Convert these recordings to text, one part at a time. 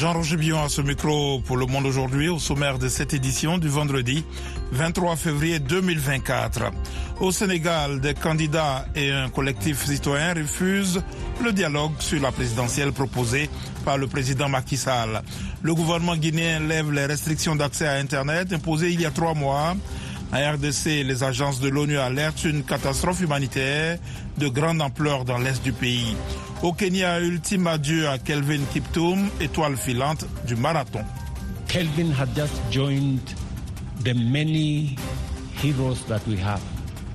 Jean-Roger Billon à ce micro pour Le Monde aujourd'hui au sommaire de cette édition du vendredi 23 février 2024. Au Sénégal, des candidats et un collectif citoyen refusent le dialogue sur la présidentielle proposée par le président Macky Sall. Le gouvernement guinéen lève les restrictions d'accès à Internet imposées il y a trois mois. En RDC, les agences de l'ONU alertent une catastrophe humanitaire de grande ampleur dans l'est du pays. Au Kenya, ultime adieu à Kelvin Kiptoum, étoile filante du marathon. Kelvin had just joined the many heroes that we have.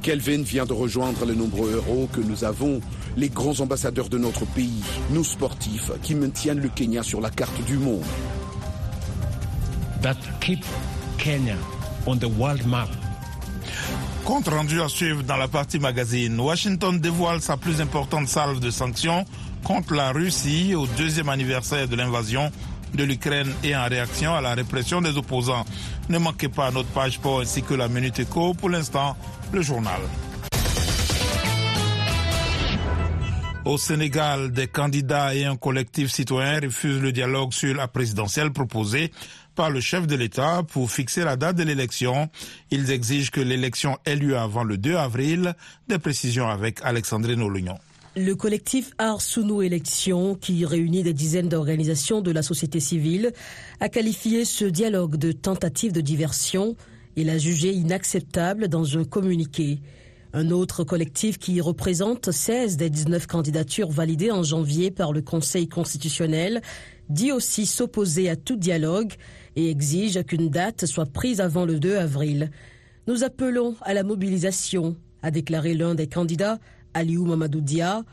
Kelvin vient de rejoindre les nombreux héros que nous avons, les grands ambassadeurs de notre pays, nos sportifs qui maintiennent le Kenya sur la carte du monde. That keep Kenya on the world map. Compte rendu à suivre dans la partie magazine. Washington dévoile sa plus importante salve de sanctions contre la Russie au deuxième anniversaire de l'invasion de l'Ukraine et en réaction à la répression des opposants. Ne manquez pas notre page pour ainsi que la Minute Éco. Pour l'instant, le journal. Au Sénégal, des candidats et un collectif citoyen refusent le dialogue sur la présidentielle proposée par le chef de l'État pour fixer la date de l'élection. Ils exigent que l'élection ait lieu avant le 2 avril. Des précisions avec Alexandrine Olugnon. Le collectif Arsounou Élections, qui réunit des dizaines d'organisations de la société civile, a qualifié ce dialogue de tentative de diversion et l'a jugé inacceptable dans un communiqué. Un autre collectif qui représente 16 des 19 candidatures validées en janvier par le Conseil constitutionnel dit aussi s'opposer à tout dialogue et exige qu'une date soit prise avant le 2 avril. Nous appelons à la mobilisation, a déclaré l'un des candidats, Aliou Mamadou Dia.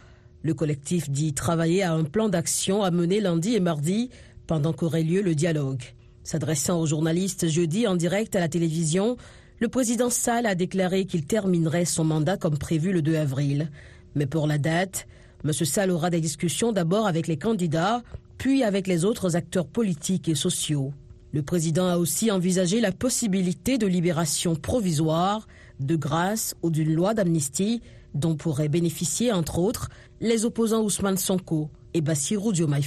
Le collectif dit travailler à un plan d'action à mener lundi et mardi pendant qu'aurait lieu le dialogue. S'adressant aux journalistes jeudi en direct à la télévision, le président Sall a déclaré qu'il terminerait son mandat comme prévu le 2 avril. Mais pour la date, M. Sall aura des discussions d'abord avec les candidats, puis avec les autres acteurs politiques et sociaux. Le président a aussi envisagé la possibilité de libération provisoire, de grâce ou d'une loi d'amnistie dont pourraient bénéficier, entre autres, les opposants Ousmane Sonko et Bassirou Diomaye.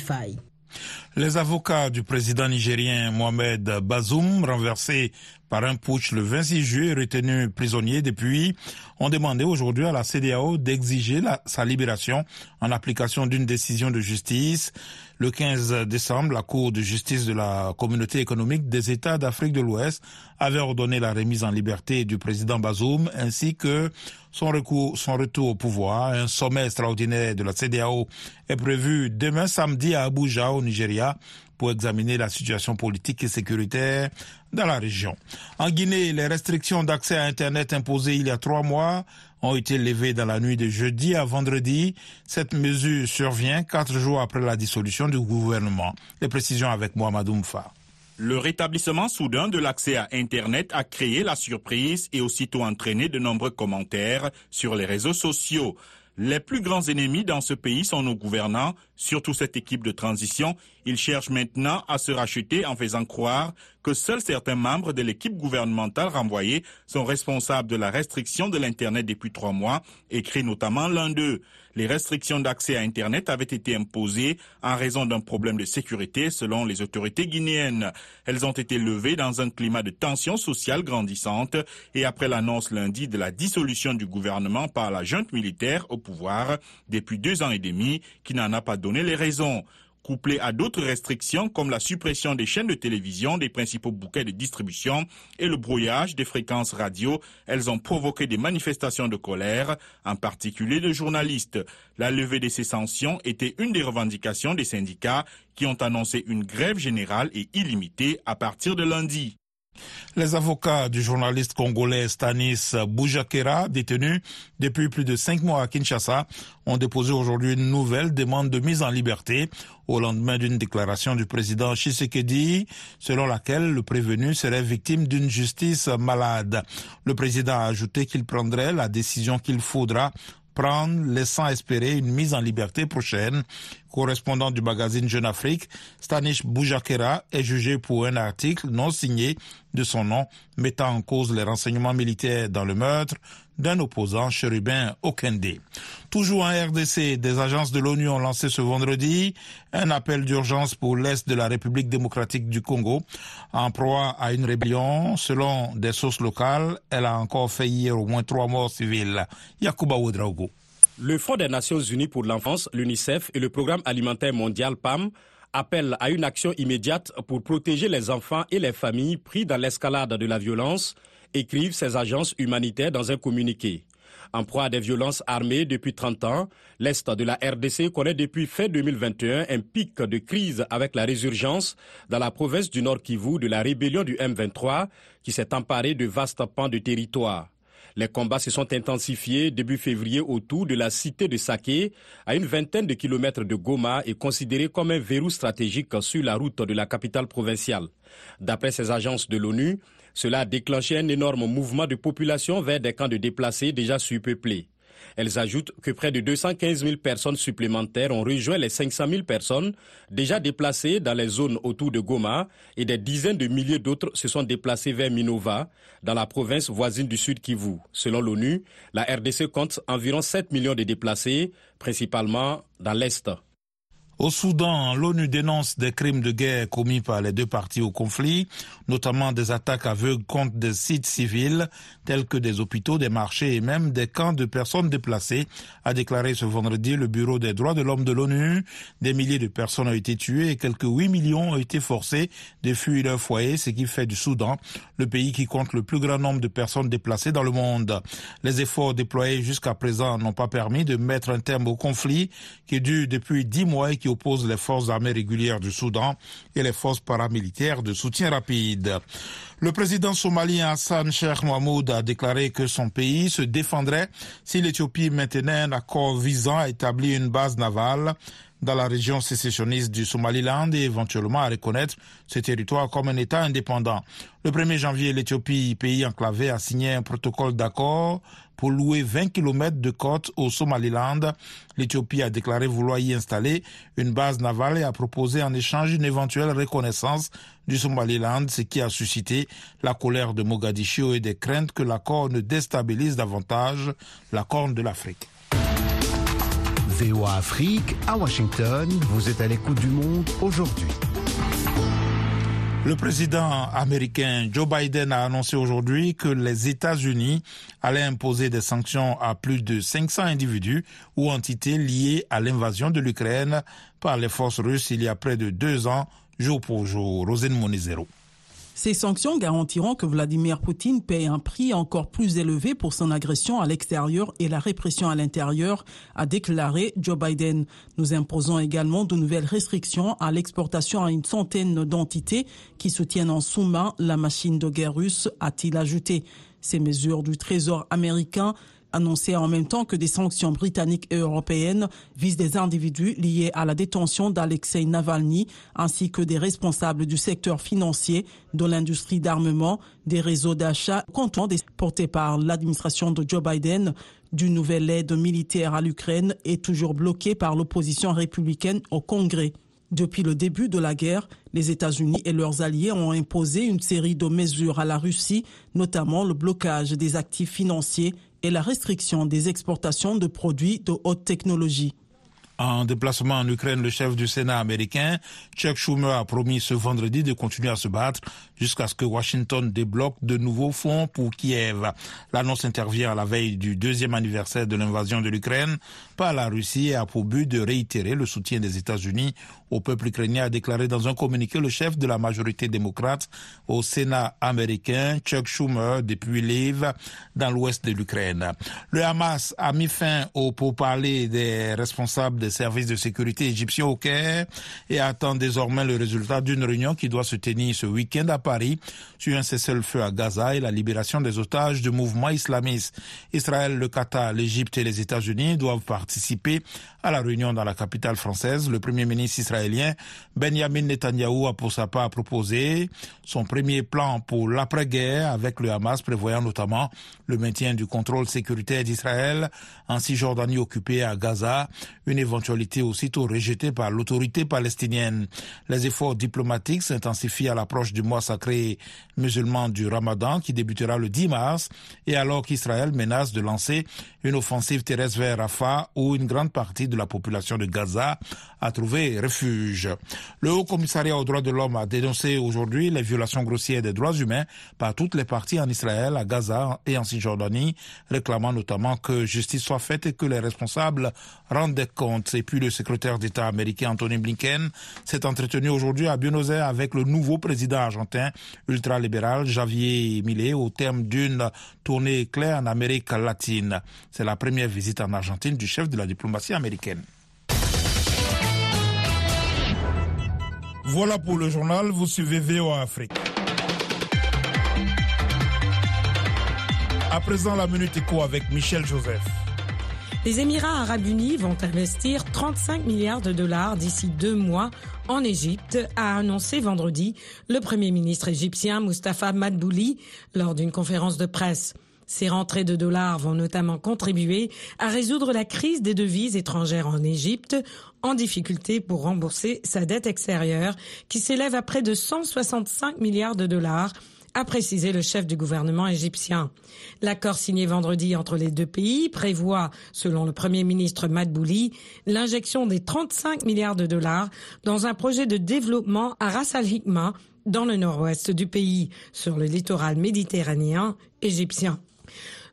Les avocats du président nigérien Mohamed Bazoum, renversé par un putsch le 26 juillet, retenu prisonnier depuis, ont demandé aujourd'hui à la CDAO d'exiger sa libération en application d'une décision de justice. Le 15 décembre, la Cour de justice de la communauté économique des États d'Afrique de l'Ouest avait ordonné la remise en liberté du président Bazoum ainsi que son, son retour au pouvoir. Un sommet extraordinaire de la CDAO est prévu demain samedi à Abuja, au Nigeria, pour examiner la situation politique et sécuritaire dans la région. En Guinée, les restrictions d'accès à Internet imposées il y a trois mois ont été levées dans la nuit de jeudi à vendredi. Cette mesure survient quatre jours après la dissolution du gouvernement. Les précisions avec Mohamed Oumfa. Le rétablissement soudain de l'accès à Internet a créé la surprise et aussitôt entraîné de nombreux commentaires sur les réseaux sociaux. Les plus grands ennemis dans ce pays sont nos gouvernants, surtout cette équipe de transition. Ils cherchent maintenant à se racheter en faisant croire que seuls certains membres de l'équipe gouvernementale renvoyée sont responsables de la restriction de l'Internet depuis trois mois, écrit notamment l'un d'eux. Les restrictions d'accès à Internet avaient été imposées en raison d'un problème de sécurité selon les autorités guinéennes. Elles ont été levées dans un climat de tension sociale grandissante et après l'annonce lundi de la dissolution du gouvernement par la junte militaire au pouvoir depuis deux ans et demi qui n'en a pas donné les raisons couplées à d'autres restrictions comme la suppression des chaînes de télévision des principaux bouquets de distribution et le brouillage des fréquences radio, elles ont provoqué des manifestations de colère, en particulier de journalistes. La levée de ces sanctions était une des revendications des syndicats qui ont annoncé une grève générale et illimitée à partir de lundi. Les avocats du journaliste congolais Stanis Boujakera, détenu depuis plus de cinq mois à Kinshasa, ont déposé aujourd'hui une nouvelle demande de mise en liberté au lendemain d'une déclaration du président Tshisekedi selon laquelle le prévenu serait victime d'une justice malade. Le président a ajouté qu'il prendrait la décision qu'il faudra prendre, laissant espérer une mise en liberté prochaine. Correspondant du magazine Jeune Afrique, Stanish Boujakera est jugé pour un article non signé de son nom mettant en cause les renseignements militaires dans le meurtre d'un opposant chérubin Okende. Toujours en RDC, des agences de l'ONU ont lancé ce vendredi un appel d'urgence pour l'Est de la République démocratique du Congo. En proie à une rébellion, selon des sources locales, elle a encore fait hier au moins trois morts civiles. Yakuba Ouedraogo. Le Fonds des Nations Unies pour l'enfance, l'UNICEF et le Programme alimentaire mondial PAM appellent à une action immédiate pour protéger les enfants et les familles pris dans l'escalade de la violence, écrivent ces agences humanitaires dans un communiqué. En proie à des violences armées depuis 30 ans, l'Est de la RDC connaît depuis fin 2021 un pic de crise avec la résurgence dans la province du Nord Kivu de la rébellion du M23 qui s'est emparée de vastes pans de territoire. Les combats se sont intensifiés début février autour de la cité de Saké, à une vingtaine de kilomètres de Goma et considéré comme un verrou stratégique sur la route de la capitale provinciale. D'après ces agences de l'ONU, cela a déclenché un énorme mouvement de population vers des camps de déplacés déjà surpeuplés. Elles ajoutent que près de 215 000 personnes supplémentaires ont rejoint les 500 000 personnes déjà déplacées dans les zones autour de Goma et des dizaines de milliers d'autres se sont déplacées vers Minova, dans la province voisine du Sud Kivu. Selon l'ONU, la RDC compte environ 7 millions de déplacés, principalement dans l'Est. Au Soudan, l'ONU dénonce des crimes de guerre commis par les deux parties au conflit, notamment des attaques aveugles contre des sites civils tels que des hôpitaux, des marchés et même des camps de personnes déplacées, a déclaré ce vendredi le Bureau des droits de l'homme de l'ONU. Des milliers de personnes ont été tuées et quelques 8 millions ont été forcés de fuir leur foyer, ce qui fait du Soudan le pays qui compte le plus grand nombre de personnes déplacées dans le monde. Les efforts déployés jusqu'à présent n'ont pas permis de mettre un terme au conflit qui dure depuis dix mois et qui oppose les forces armées régulières du Soudan et les forces paramilitaires de soutien rapide. Le président somalien Hassan Sheikh Mohamoud a déclaré que son pays se défendrait si l'Éthiopie maintenait un accord visant à établir une base navale dans la région sécessionniste du Somaliland et éventuellement à reconnaître ce territoire comme un État indépendant. Le 1er janvier, l'Éthiopie, pays enclavé, a signé un protocole d'accord pour louer 20 km de côte au Somaliland. L'Éthiopie a déclaré vouloir y installer une base navale et a proposé en échange une éventuelle reconnaissance du Somaliland, ce qui a suscité la colère de Mogadiscio et des craintes que l'accord ne déstabilise davantage la corne de l'Afrique. VOA Afrique, à Washington, vous êtes à l'écoute du monde aujourd'hui. Le président américain Joe Biden a annoncé aujourd'hui que les États-Unis allaient imposer des sanctions à plus de 500 individus ou entités liées à l'invasion de l'Ukraine par les forces russes il y a près de deux ans, jour pour jour. Rosine Monizero. Ces sanctions garantiront que Vladimir Poutine paye un prix encore plus élevé pour son agression à l'extérieur et la répression à l'intérieur, a déclaré Joe Biden. Nous imposons également de nouvelles restrictions à l'exportation à une centaine d'entités qui soutiennent en sous-main la machine de guerre russe, a-t-il ajouté. Ces mesures du Trésor américain annoncé en même temps que des sanctions britanniques et européennes visent des individus liés à la détention d'Alexei Navalny ainsi que des responsables du secteur financier, de l'industrie d'armement, des réseaux d'achat comptant des portés par l'administration de Joe Biden d'une nouvelle aide militaire à l'Ukraine est toujours bloquée par l'opposition républicaine au Congrès. Depuis le début de la guerre, les États-Unis et leurs alliés ont imposé une série de mesures à la Russie, notamment le blocage des actifs financiers la restriction des exportations de produits de haute technologie. En déplacement en Ukraine, le chef du Sénat américain, Chuck Schumer, a promis ce vendredi de continuer à se battre jusqu'à ce que Washington débloque de nouveaux fonds pour Kiev. L'annonce intervient à la veille du deuxième anniversaire de l'invasion de l'Ukraine par la Russie et a pour but de réitérer le soutien des États-Unis au peuple ukrainien, a déclaré dans un communiqué le chef de la majorité démocrate au Sénat américain, Chuck Schumer, depuis Lviv, dans l'ouest de l'Ukraine. Le Hamas a mis fin au pourparlers des responsables des services de sécurité égyptiens au Caire et attend désormais le résultat d'une réunion qui doit se tenir ce week-end Paris sur un cessez-le-feu à Gaza et la libération des otages du mouvement islamiste. Israël, le Qatar, l'Égypte et les États-Unis doivent participer à la réunion dans la capitale française. Le premier ministre israélien Benjamin Netanyahou a pour sa part proposé son premier plan pour l'après-guerre avec le Hamas prévoyant notamment le maintien du contrôle sécuritaire d'Israël en Cisjordanie occupée à Gaza, une éventualité aussitôt rejetée par l'autorité palestinienne. Les efforts diplomatiques s'intensifient à l'approche du mois du Ramadan qui débutera le 10 mars et alors qu'Israël menace de lancer une offensive terrestre vers Rafah où une grande partie de la population de Gaza a trouvé refuge. Le Haut Commissariat aux droits de l'homme a dénoncé aujourd'hui les violations grossières des droits humains par toutes les parties en Israël, à Gaza et en Cisjordanie, réclamant notamment que justice soit faite et que les responsables rendent des comptes. Et puis le secrétaire d'État américain Anthony Blinken s'est entretenu aujourd'hui à Buenos Aires avec le nouveau président argentin ultralibéral Javier Milei au terme d'une tournée claire en Amérique latine. C'est la première visite en Argentine du chef de la diplomatie américaine. Voilà pour le journal, vous suivez VOA Afrique. À présent, la Minute Éco avec Michel Joseph. Les Émirats arabes unis vont investir 35 milliards de dollars d'ici deux mois en Égypte, a annoncé vendredi le Premier ministre égyptien Mustafa Madbouli lors d'une conférence de presse. Ces rentrées de dollars vont notamment contribuer à résoudre la crise des devises étrangères en Égypte, en difficulté pour rembourser sa dette extérieure, qui s'élève à près de 165 milliards de dollars, a précisé le chef du gouvernement égyptien. L'accord signé vendredi entre les deux pays prévoit, selon le Premier ministre Madbouli, l'injection des 35 milliards de dollars dans un projet de développement à Ras Al Hikma, dans le nord-ouest du pays, sur le littoral méditerranéen égyptien.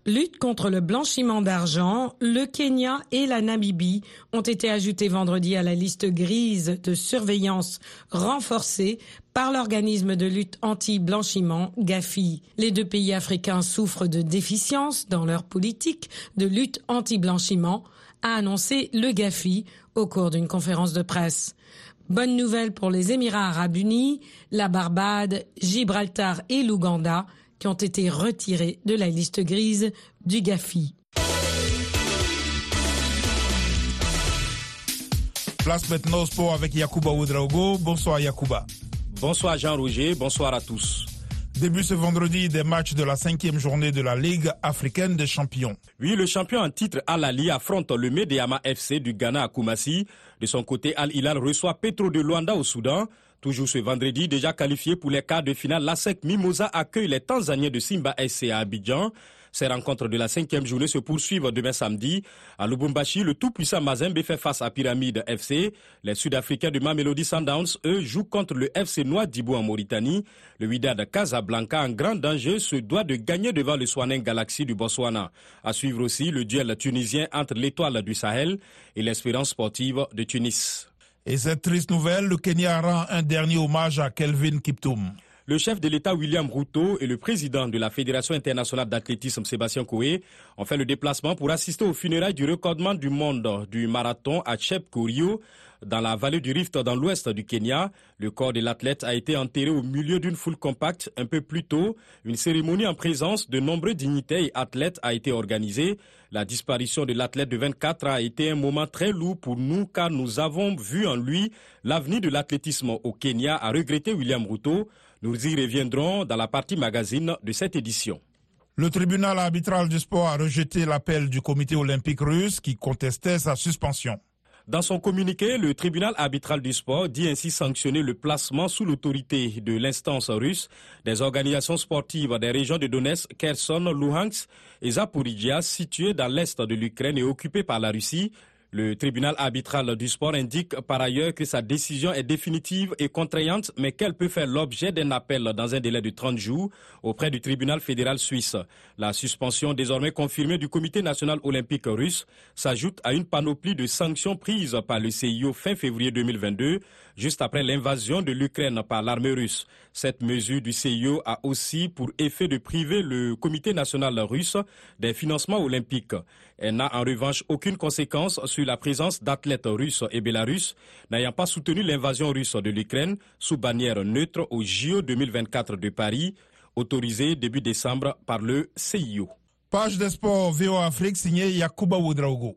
Lutte contre le blanchiment d'argent, le Kenya et la Namibie ont été ajoutés vendredi à la liste grise de surveillance renforcée par l'organisme de lutte anti-blanchiment GAFI. Les deux pays africains souffrent de déficiences dans leur politique de lutte anti-blanchiment, a annoncé le GAFI au cours d'une conférence de presse. Bonne nouvelle pour les Émirats arabes unis, la Barbade, Gibraltar et l'Ouganda qui ont été retirés de la liste grise du GAFI. Place maintenant sport avec. Bonsoir. Bonsoir Jean-Roger, bonsoir à tous. Début ce vendredi des matchs de la cinquième journée de la Ligue africaine des champions. Oui, le champion en titre Al-Ali affronte le Medeama FC du Ghana à Koumassi. De son côté, Al-Hilal reçoit Petro de Luanda au Soudan. Toujours ce vendredi, déjà qualifié pour les quarts de finale, l'ASEC Mimosa accueille les Tanzaniens de Simba SC à Abidjan. Ces rencontres de la cinquième journée se poursuivent demain samedi. À Lubumbashi, le tout-puissant Mazembe fait face à Pyramide FC. Les Sud-Africains de Mamelody Sundowns, eux, jouent contre le FC Noir d'Ibou en Mauritanie. Le Wydad Casablanca, en grand danger, se doit de gagner devant le Swanen Galaxy du Botswana. À suivre aussi le duel tunisien entre l'étoile du Sahel et l'espérance sportive de Tunis. Et cette triste nouvelle, le Kenya rend un dernier hommage à Kelvin Kiptoum. Le chef de l'État William Ruto et le président de la Fédération internationale d'athlétisme Sébastien Coe ont fait le déplacement pour assister aux funérailles du recordement du monde du marathon à Chepkorio dans la vallée du Rift dans l'ouest du Kenya. Le corps de l'athlète a été enterré au milieu d'une foule compacte un peu plus tôt. Une cérémonie en présence de nombreux dignitaires et athlètes a été organisée. La disparition de l'athlète de 24 a été un moment très lourd pour nous car nous avons vu en lui l'avenir de l'athlétisme au Kenya, a regretté William Ruto. Nous y reviendrons dans la partie magazine de cette édition. Le tribunal arbitral du sport a rejeté l'appel du comité olympique russe qui contestait sa suspension. Dans son communiqué, le tribunal arbitral du sport dit ainsi sanctionner le placement sous l'autorité de l'instance russe des organisations sportives des régions de Donetsk, Kherson, Luhansk et Zaporizhia situées dans l'est de l'Ukraine et occupées par la Russie. Le tribunal arbitral du sport indique par ailleurs que sa décision est définitive et contraignante, mais qu'elle peut faire l'objet d'un appel dans un délai de 30 jours auprès du tribunal fédéral suisse. La suspension désormais confirmée du comité national olympique russe s'ajoute à une panoplie de sanctions prises par le CIO fin février 2022, juste après l'invasion de l'Ukraine par l'armée russe. Cette mesure du CIO a aussi pour effet de priver le comité national russe des financements olympiques. Elle n'a en revanche aucune conséquence sur la présence d'athlètes russes et bélarusses n'ayant pas soutenu l'invasion russe de l'Ukraine sous bannière neutre au JO 2024 de Paris, autorisé début décembre par le CIO. Page des sports VO Afrique signée Yakuba Oudraogo.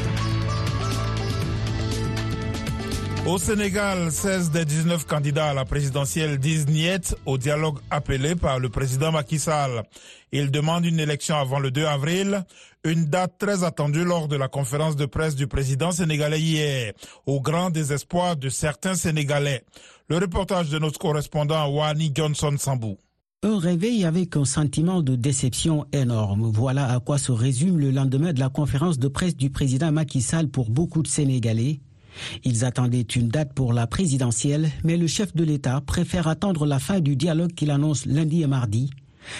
Au Sénégal, 16 des 19 candidats à la présidentielle disent niet au dialogue appelé par le président Macky Sall. Il demande une élection avant le 2 avril, une date très attendue lors de la conférence de presse du président sénégalais hier, au grand désespoir de certains Sénégalais. Le reportage de notre correspondant Wani Johnson Sambou. Un réveil avec un sentiment de déception énorme. Voilà à quoi se résume le lendemain de la conférence de presse du président Macky Sall pour beaucoup de Sénégalais. Ils attendaient une date pour la présidentielle, mais le chef de l'État préfère attendre la fin du dialogue qu'il annonce lundi et mardi.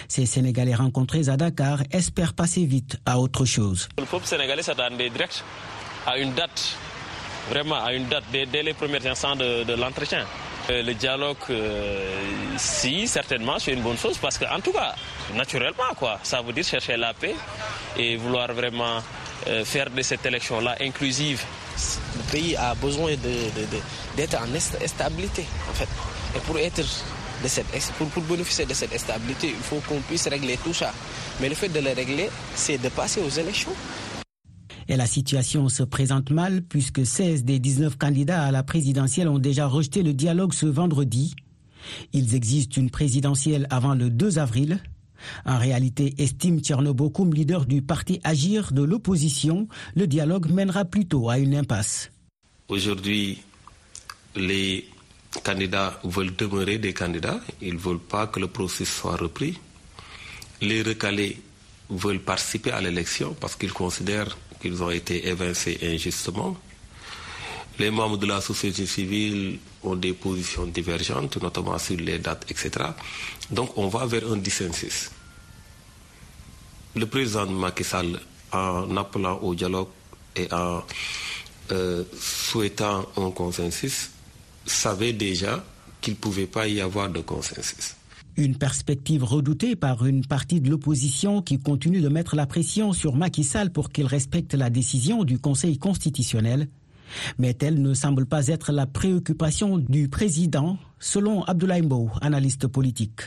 Ces Sénégalais rencontrés à Dakar espèrent passer vite à autre chose. Le peuple sénégalais s'attendait direct à une date, vraiment à une date dès, les premiers instants de, l'entretien. Euh, le dialogue, euh, si, certainement, c'est une bonne chose parce qu'en tout cas, naturellement, quoi, ça veut dire chercher la paix et vouloir vraiment euh, faire de cette élection-là inclusive. Le pays a besoin d'être en stabilité, en fait. Et pour être de cette, bénéficier de cette stabilité, il faut qu'on puisse régler tout ça. Mais le fait de le régler, c'est de passer aux élections. Et la situation se présente mal puisque 16 des 19 candidats à la présidentielle ont déjà rejeté le dialogue ce vendredi. Ils exigent une présidentielle avant le 2 avril. En réalité, estime Tchernobokoum, leader du parti Agir de l'opposition, le dialogue mènera plutôt à une impasse. Aujourd'hui, les candidats veulent demeurer des candidats, ils ne veulent pas que le processus soit repris. Les recalés veulent participer à l'élection parce qu'ils considèrent qu'ils ont été évincés injustement. Les membres de la société civile ont des positions divergentes, notamment sur les dates, etc. Donc on va vers un dissensus. Le président Macky Sall, en appelant au dialogue et en euh, souhaitant un consensus, savait déjà qu'il ne pouvait pas y avoir de consensus. Une perspective redoutée par une partie de l'opposition qui continue de mettre la pression sur Macky Sall pour qu'il respecte la décision du Conseil constitutionnel. Mais telle ne semble pas être la préoccupation du président, selon Abdoulaye Mbow, analyste politique.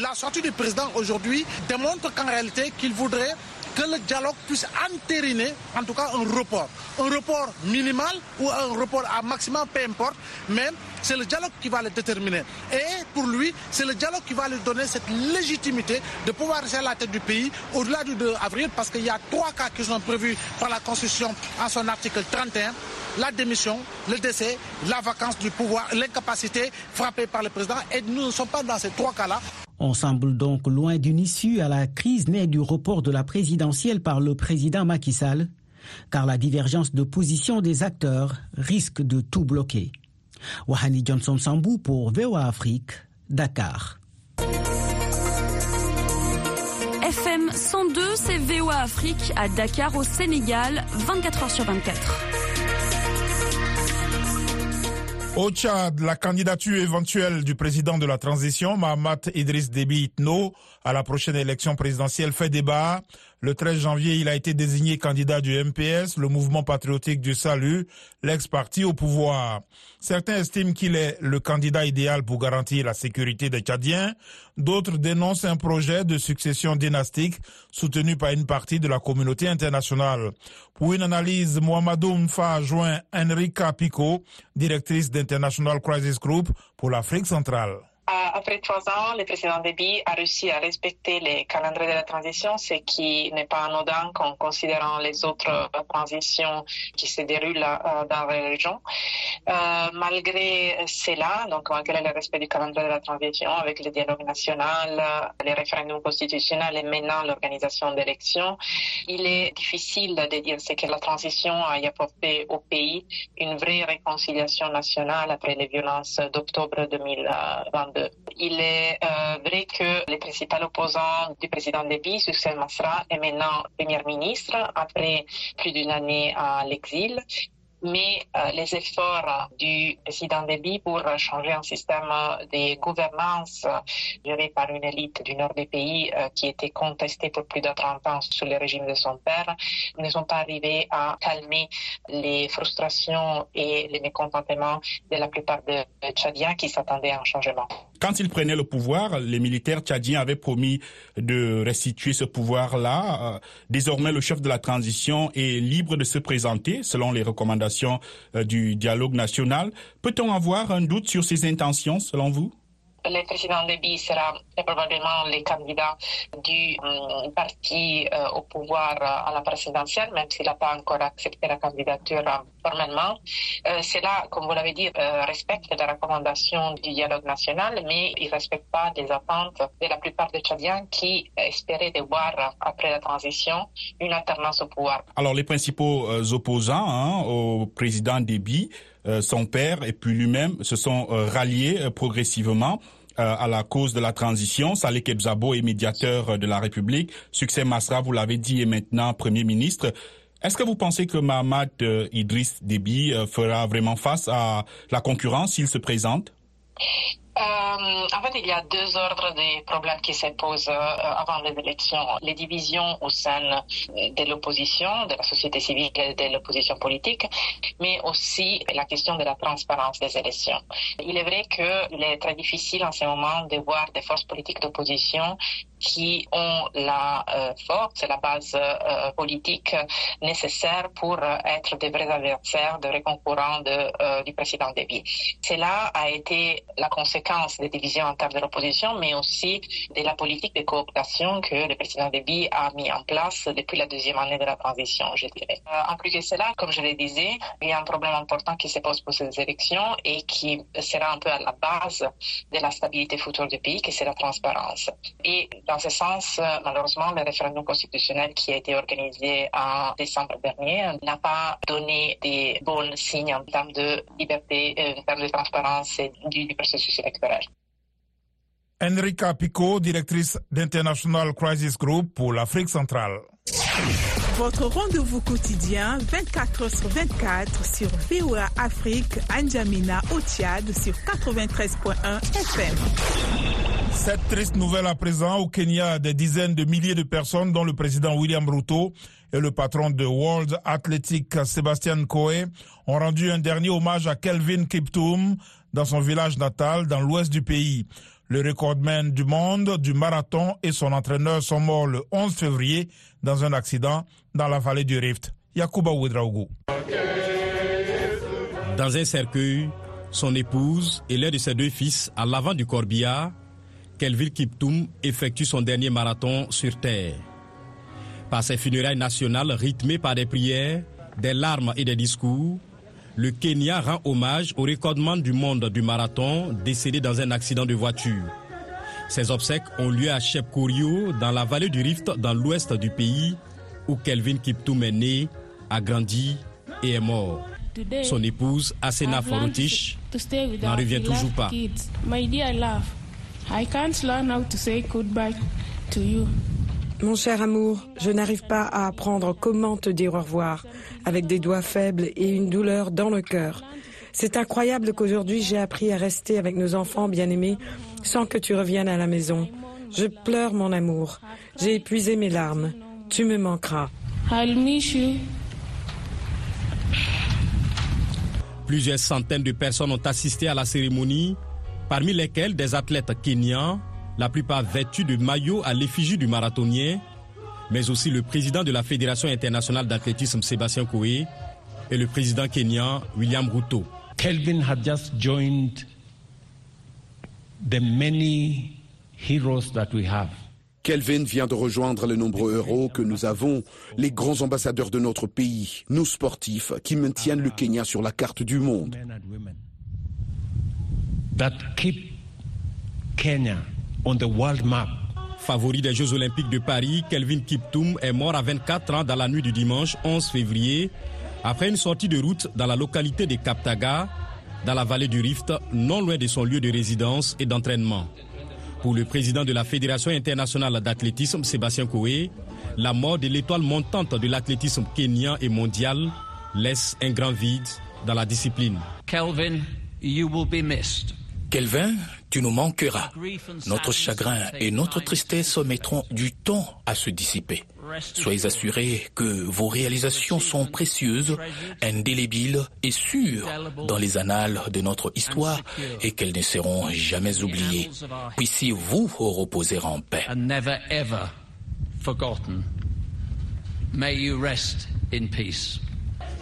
La sortie du président aujourd'hui démontre qu'en réalité qu'il voudrait que le dialogue puisse entériner en tout cas un report. Un report minimal ou un report à maximum, peu importe, mais c'est le dialogue qui va le déterminer. Et pour lui, c'est le dialogue qui va lui donner cette légitimité de pouvoir rester à la tête du pays au-delà du 2 avril, parce qu'il y a trois cas qui sont prévus par la Constitution en son article 31 la démission, le décès, la vacance du pouvoir, l'incapacité frappée par le président. Et nous ne sommes pas dans ces trois cas-là. On semble donc loin d'une issue à la crise née du report de la présidentielle par le président Macky Sall, car la divergence de position des acteurs risque de tout bloquer. Wahani Johnson Sambou pour VOA Afrique, Dakar. FM 102, c'est VOA Afrique à Dakar au Sénégal, 24 h sur 24. Au Tchad, la candidature éventuelle du président de la transition, Mahamat Idriss Déby Itno, à la prochaine élection présidentielle fait débat. Le 13 janvier, il a été désigné candidat du MPS, le mouvement patriotique du salut, l'ex-parti au pouvoir. Certains estiment qu'il est le candidat idéal pour garantir la sécurité des Tchadiens. D'autres dénoncent un projet de succession dynastique soutenu par une partie de la communauté internationale. Pour une analyse, Mohamedou Mfa a joint Enrica Pico, directrice d'International Crisis Group pour l'Afrique centrale. Après trois ans, le président Déby a réussi à respecter les calendriers de la transition, ce qui n'est pas anodin en considérant les autres transitions qui se déroulent euh, dans la région. Euh, malgré cela, donc malgré le respect du calendrier de la transition, avec le dialogue national, les référendums constitutionnels et maintenant l'organisation d'élections, il est difficile de dire ce que la transition a apporté au pays, une vraie réconciliation nationale après les violences d'octobre 2022. Il est euh, vrai que le principal opposant du président Déby, Succès Masra, est maintenant premier ministre après plus d'une année à l'exil. Mais les efforts du président Déby pour changer un système de gouvernance géré par une élite du nord du pays qui était contestée pour plus de 30 ans sous le régime de son père ne sont pas arrivés à calmer les frustrations et les mécontentements de la plupart des Tchadiens qui s'attendaient à un changement. Quand ils prenaient le pouvoir, les militaires tchadiens avaient promis de restituer ce pouvoir-là. Désormais, le chef de la transition est libre de se présenter selon les recommandations du dialogue national. Peut-on avoir un doute sur ses intentions selon vous? Le président Déby sera probablement le candidat du parti au pouvoir à la présidentielle, même s'il n'a pas encore accepté la candidature uh, formellement. Cela, comme vous l'avez dit, respecte les recommandations du dialogue national, mais il ne respecte pas les attentes de la plupart des Tchadiens qui espéraient de voir, après la transition, une alternance au pouvoir. Alors, les principaux opposants hein, au président Déby, son père et puis lui-même se sont ralliés progressivement à la cause de la transition. Saleh Kebzabo est médiateur de la République. Succès Masra, vous l'avez dit, est maintenant Premier ministre. Est-ce que vous pensez que Mahamad Idriss Déby fera vraiment face à la concurrence s'il se présente? euh, en fait, il y a deux ordres de problèmes qui se posent euh, avant les élections. Les divisions au sein de l'opposition, de la société civile et de l'opposition politique, mais aussi la question de la transparence des élections. Il est vrai qu'il est très difficile en ce moment de voir des forces politiques d'opposition qui ont la euh, force et la base euh, politique nécessaire pour être des vrais adversaires, de vrais concurrents euh, du président Déby. Cela a été la conséquence des divisions internes de l'opposition, mais aussi de la politique de cooptation que le président Déby a mis en place depuis la deuxième année de la transition, je dirais. en plus de cela, comme je le disais, il y a un problème important qui se pose pour ces élections et qui sera un peu à la base de la stabilité future du pays, que c'est la transparence. Et dans ce sens, malheureusement, le référendum constitutionnel qui a été organisé en décembre dernier n'a pas donné des bons signes en termes de liberté, en termes de transparence du processus électoral. Enrica Pico, directrice d'International Crisis Group pour l'Afrique centrale. Votre rendez-vous quotidien 24 h sur 24 sur VOA Afrique, Anjamina au Tchad sur 93.1 FM. Cette triste nouvelle à présent, au Kenya, des dizaines de milliers de personnes, dont le président William Ruto et le patron de World Athletic Sébastien Coe, ont rendu un dernier hommage à Kelvin Kiptoum dans son village natal dans l'ouest du pays. Le recordman du monde du marathon et son entraîneur sont morts le 11 février dans un accident dans la vallée du Rift. Yakuba Ouedraogo. Dans un cercueil, son épouse et l'un de ses deux fils à l'avant du corbillard, Kelvin Kiptoum effectue son dernier marathon sur Terre. Par ses funérailles nationales rythmées par des prières, des larmes et des discours, le Kenya rend hommage au recordman du monde du marathon décédé dans un accident de voiture. Ces obsèques ont lieu à Shepkorio, dans la vallée du Rift, dans l'ouest du pays, où Kelvin Kiptoum est né, a grandi et est mort. Son épouse, Asena Forotich, n'en revient toujours pas. Mon cher amour, je n'arrive pas à apprendre comment te dire au revoir, avec des doigts faibles et une douleur dans le cœur. C'est incroyable qu'aujourd'hui j'ai appris à rester avec nos enfants bien-aimés sans que tu reviennes à la maison. Je pleure mon amour. J'ai épuisé mes larmes. Tu me manqueras. Plusieurs centaines de personnes ont assisté à la cérémonie, parmi lesquelles des athlètes kenyans, la plupart vêtus de maillots à l'effigie du marathonien, mais aussi le président de la Fédération internationale d'athlétisme Sébastien Coé et le président kenyan William Ruto. Kelvin had just joined the many heroes that we have. Kelvin vient de rejoindre les nombreux héros que nous avons, les grands ambassadeurs de notre pays, nous sportifs, qui maintiennent le Kenya sur la carte du monde. That keep Kenya on the world map. Favori des Jeux Olympiques de Paris, Kelvin Kiptoum est mort à 24 ans dans la nuit du dimanche 11 février après une sortie de route dans la localité de Kaptaga, dans la vallée du Rift, non loin de son lieu de résidence et d'entraînement. Pour le président de la Fédération internationale d'athlétisme, Sébastien Coé, la mort de l'étoile montante de l'athlétisme kenyan et mondial laisse un grand vide dans la discipline. Kelvin, you will be missed. Kelvin, tu nous manqueras. Notre chagrin et notre tristesse mettront du temps à se dissiper. Soyez assurés que vos réalisations sont précieuses, indélébiles et sûres dans les annales de notre histoire et qu'elles ne seront jamais oubliées. Puissiez-vous reposer en paix. May you rest in peace.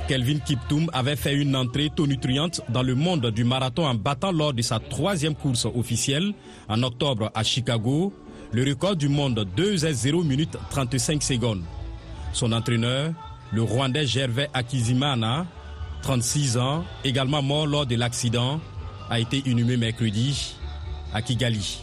Kelvin Kiptoum avait fait une entrée tonitruante dans le monde du marathon en battant lors de sa troisième course officielle en octobre à Chicago le record du monde 2 0 minutes 35 secondes. Son entraîneur, le Rwandais Gervais Akizimana, 36 ans, également mort lors de l'accident, a été inhumé mercredi à Kigali.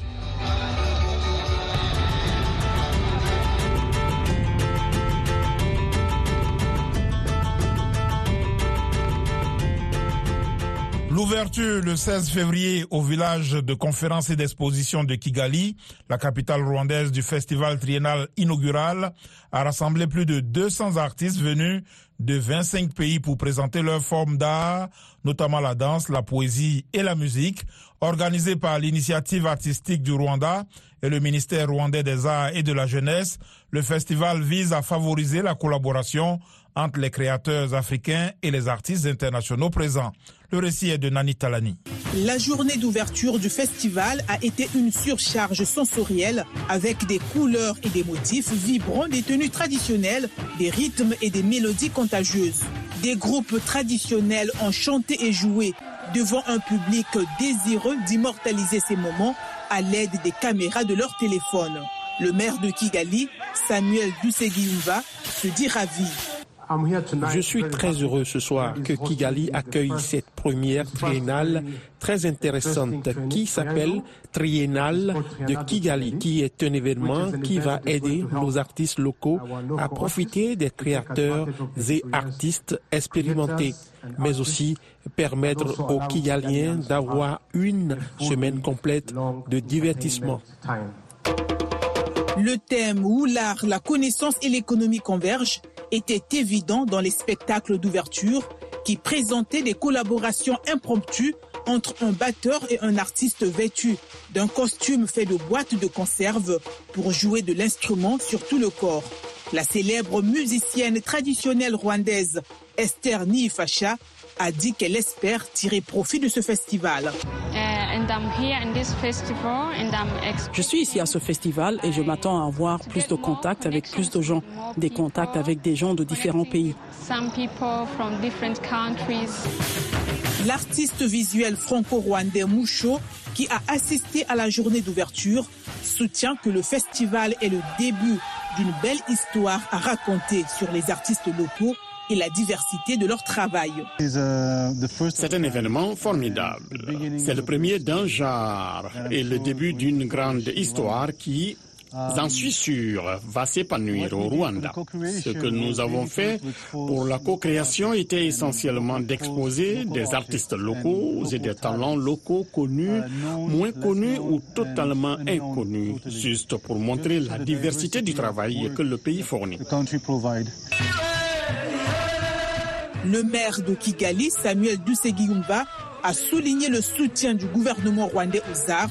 L'ouverture le 16 février au village de conférences et d'exposition de Kigali, la capitale rwandaise du festival triennal inaugural, a rassemblé plus de 200 artistes venus de 25 pays pour présenter leurs formes d'art, notamment la danse, la poésie et la musique, organisée par l'initiative artistique du Rwanda et le ministère rwandais des Arts et de la Jeunesse. Le festival vise à favoriser la collaboration entre les créateurs africains et les artistes internationaux présents. Le récit est de Nani Talani. La journée d'ouverture du festival a été une surcharge sensorielle avec des couleurs et des motifs vibrants, des tenues traditionnelles, des rythmes et des mélodies contagieuses. Des groupes traditionnels ont chanté et joué devant un public désireux d'immortaliser ces moments à l'aide des caméras de leur téléphone. Le maire de Kigali, Samuel Dusseguimba, se dit ravi. Je suis très heureux ce soir que Kigali accueille cette première triennale très intéressante qui s'appelle Triennale de Kigali, qui est un événement qui va aider nos artistes locaux à profiter des créateurs et artistes expérimentés, mais aussi permettre aux Kigaliens d'avoir une semaine complète de divertissement. Le thème où l'art, la connaissance et l'économie convergent était évident dans les spectacles d'ouverture qui présentaient des collaborations impromptues entre un batteur et un artiste vêtu d'un costume fait de boîtes de conserve pour jouer de l'instrument sur tout le corps. La célèbre musicienne traditionnelle rwandaise Esther Niifacha a dit qu'elle espère tirer profit de ce festival. Je suis ici à ce festival et je m'attends à avoir plus de contacts avec plus de gens, des contacts avec des gens de différents pays. L'artiste visuel franco-rwandais Moucho, qui a assisté à la journée d'ouverture, soutient que le festival est le début d'une belle histoire à raconter sur les artistes locaux et la diversité de leur travail. C'est un événement formidable. C'est le premier d'un genre et le début d'une grande histoire qui, j'en suis sûr, va s'épanouir au Rwanda. Ce que nous avons fait pour la co-création était essentiellement d'exposer des artistes locaux et des talents locaux connus, moins connus ou totalement inconnus, juste pour montrer la diversité du travail que le pays fournit. Le maire de Kigali, Samuel Dusseguiumba, a souligné le soutien du gouvernement rwandais aux arts,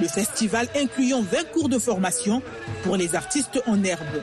le festival incluant 20 cours de formation pour les artistes en herbe.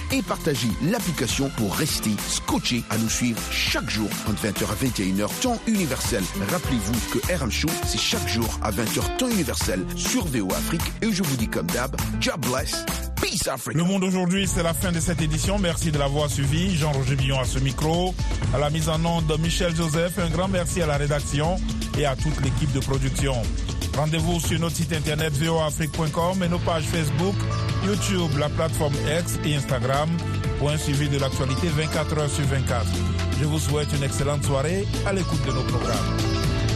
et partagez l'application pour rester scotché à nous suivre chaque jour entre 20h à 21h temps universel. Rappelez-vous que RM Show, c'est chaque jour à 20h temps universel sur VO Afrique et je vous dis comme d'hab, God bless. Peace Africa. Le monde aujourd'hui, c'est la fin de cette édition. Merci de l'avoir suivi. Jean-Roger Billon à ce micro. À la mise en onde de Michel Joseph. Un grand merci à la rédaction et à toute l'équipe de production. Rendez-vous sur notre site internet voafrique.com et nos pages Facebook, YouTube, la plateforme X et Instagram pour un suivi de l'actualité 24 heures sur 24. Je vous souhaite une excellente soirée à l'écoute de nos programmes.